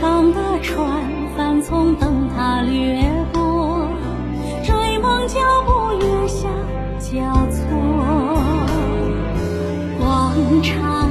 港的船帆从灯塔掠过，追梦脚步月下交错，广场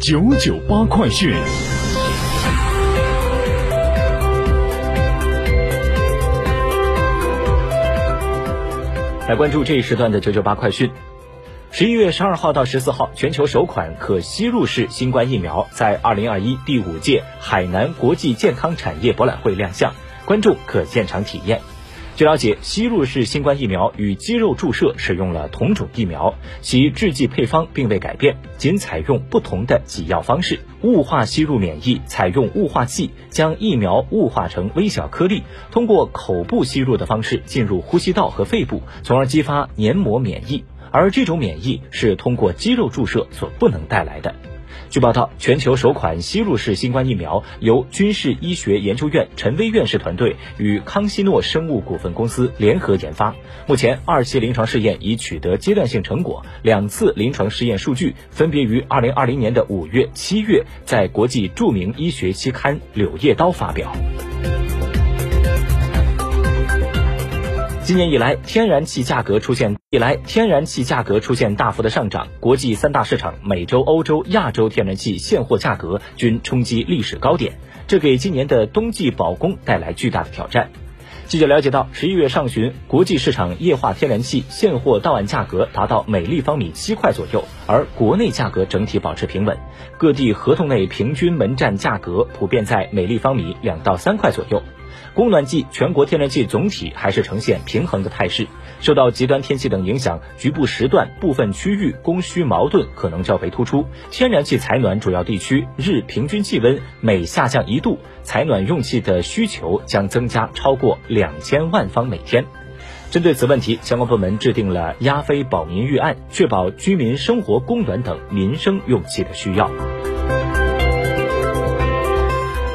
九九八快讯。来关注这一时段的九九八快讯。十一月十二号到十四号，全球首款可吸入式新冠疫苗在二零二一第五届海南国际健康产业博览会亮相，观众可现场体验。据了解，吸入式新冠疫苗与肌肉注射使用了同种疫苗，其制剂配方并未改变，仅采用不同的给药方式。雾化吸入免疫采用雾化器将疫苗雾化成微小颗粒，通过口部吸入的方式进入呼吸道和肺部，从而激发黏膜免疫。而这种免疫是通过肌肉注射所不能带来的。据报道，全球首款吸入式新冠疫苗由军事医学研究院陈薇院士团队与康希诺生物股份公司联合研发。目前，二期临床试验已取得阶段性成果，两次临床试验数据分别于二零二零年的五月、七月在国际著名医学期刊《柳叶刀》发表。今年以来，天然气价格出现以来天然气价格出现大幅的上涨，国际三大市场美洲、欧洲、亚洲天然气现货价格均冲击历史高点，这给今年的冬季保供带来巨大的挑战。记者了解到，十一月上旬，国际市场液化天然气现货到岸价格达到每立方米七块左右，而国内价格整体保持平稳，各地合同内平均门站价格普遍在每立方米两到三块左右。供暖季，全国天然气总体还是呈现平衡的态势。受到极端天气等影响，局部时段、部分区域供需矛盾可能较为突出。天然气采暖主要地区日平均气温每下降一度，采暖用气的需求将增加超过两千万方每天。针对此问题，相关部门制定了压非保民预案，确保居民生活供暖等民生用气的需要。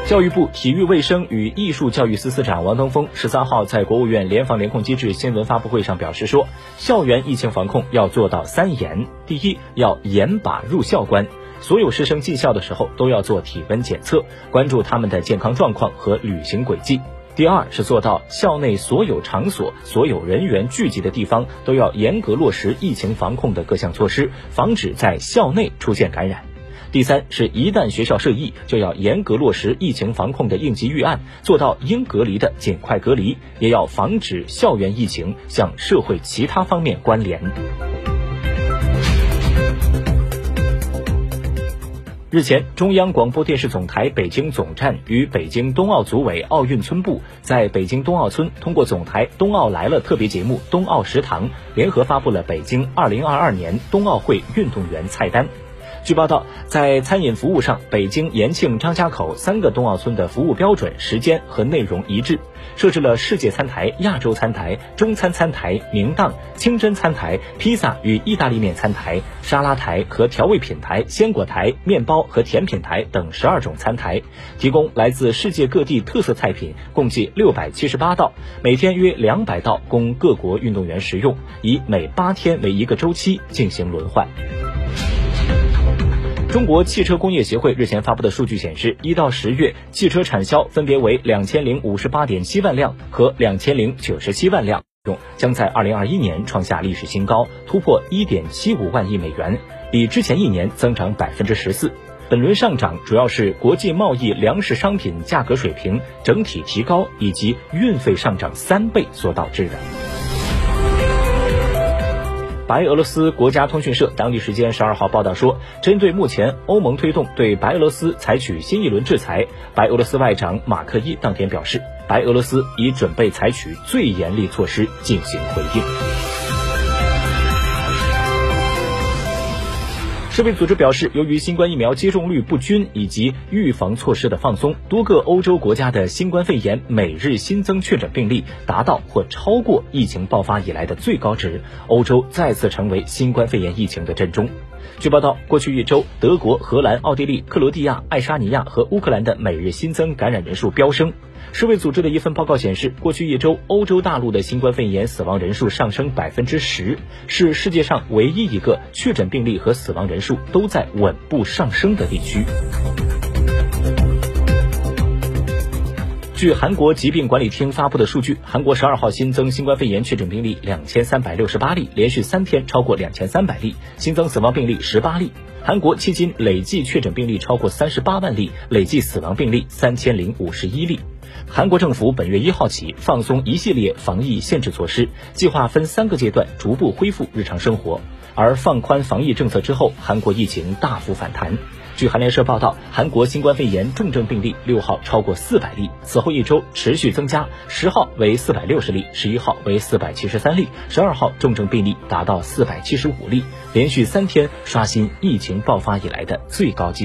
教育部体育卫生与艺术教育司司长王登峰十三号在国务院联防联控机制新闻发布会上表示说，校园疫情防控要做到三严：第一，要严把入校关，所有师生进校的时候都要做体温检测，关注他们的健康状况和旅行轨迹；第二是做到校内所有场所、所有人员聚集的地方都要严格落实疫情防控的各项措施，防止在校内出现感染。第三是，一旦学校涉疫，就要严格落实疫情防控的应急预案，做到应隔离的尽快隔离，也要防止校园疫情向社会其他方面关联。日前，中央广播电视总台北京总站与北京冬奥组委奥运村部在北京冬奥村通过总台《冬奥来了》特别节目《冬奥食堂》，联合发布了北京2022年冬奥会运动员菜单。据报道，在餐饮服务上，北京、延庆、张家口三个冬奥村的服务标准、时间和内容一致，设置了世界餐台、亚洲餐台、中餐餐台、明档、清真餐台、披萨与意大利面餐台、沙拉台和调味品台、鲜果台、面包和甜品台等十二种餐台，提供来自世界各地特色菜品，共计六百七十八道，每天约两百道，供各国运动员食用，以每八天为一个周期进行轮换。中国汽车工业协会日前发布的数据显示，一到十月，汽车产销分别为两千零五十八点七万辆和两千零九十七万辆，将在二零二一年创下历史新高，突破一点七五万亿美元，比之前一年增长百分之十四。本轮上涨主要是国际贸易粮食商品价格水平整体提高以及运费上涨三倍所导致的。白俄罗斯国家通讯社当地时间十二号报道说，针对目前欧盟推动对白俄罗斯采取新一轮制裁，白俄罗斯外长马克伊当天表示，白俄罗斯已准备采取最严厉措施进行回应。世卫组织表示，由于新冠疫苗接种率不均以及预防措施的放松，多个欧洲国家的新冠肺炎每日新增确诊病例达到或超过疫情爆发以来的最高值，欧洲再次成为新冠肺炎疫情的震中。据报道，过去一周，德国、荷兰、奥地利、克罗地亚、爱沙尼亚和乌克兰的每日新增感染人数飙升。世卫组织的一份报告显示，过去一周，欧洲大陆的新冠肺炎死亡人数上升百分之十，是世界上唯一一个确诊病例和死亡人数都在稳步上升的地区。据韩国疾病管理厅发布的数据，韩国十二号新增新冠肺炎确诊病例两千三百六十八例，连续三天超过两千三百例，新增死亡病例十八例。韩国迄今累计确诊病例超过三十八万例，累计死亡病例三千零五十一例。韩国政府本月一号起放松一系列防疫限制措施，计划分三个阶段逐步恢复日常生活。而放宽防疫政策之后，韩国疫情大幅反弹。据韩联社报道，韩国新冠肺炎重症病例六号超过四百例，此后一周持续增加，十号为四百六十例，十一号为四百七十三例，十二号重症病例达到四百七十五例，连续三天刷新疫情爆发以来的最高纪录。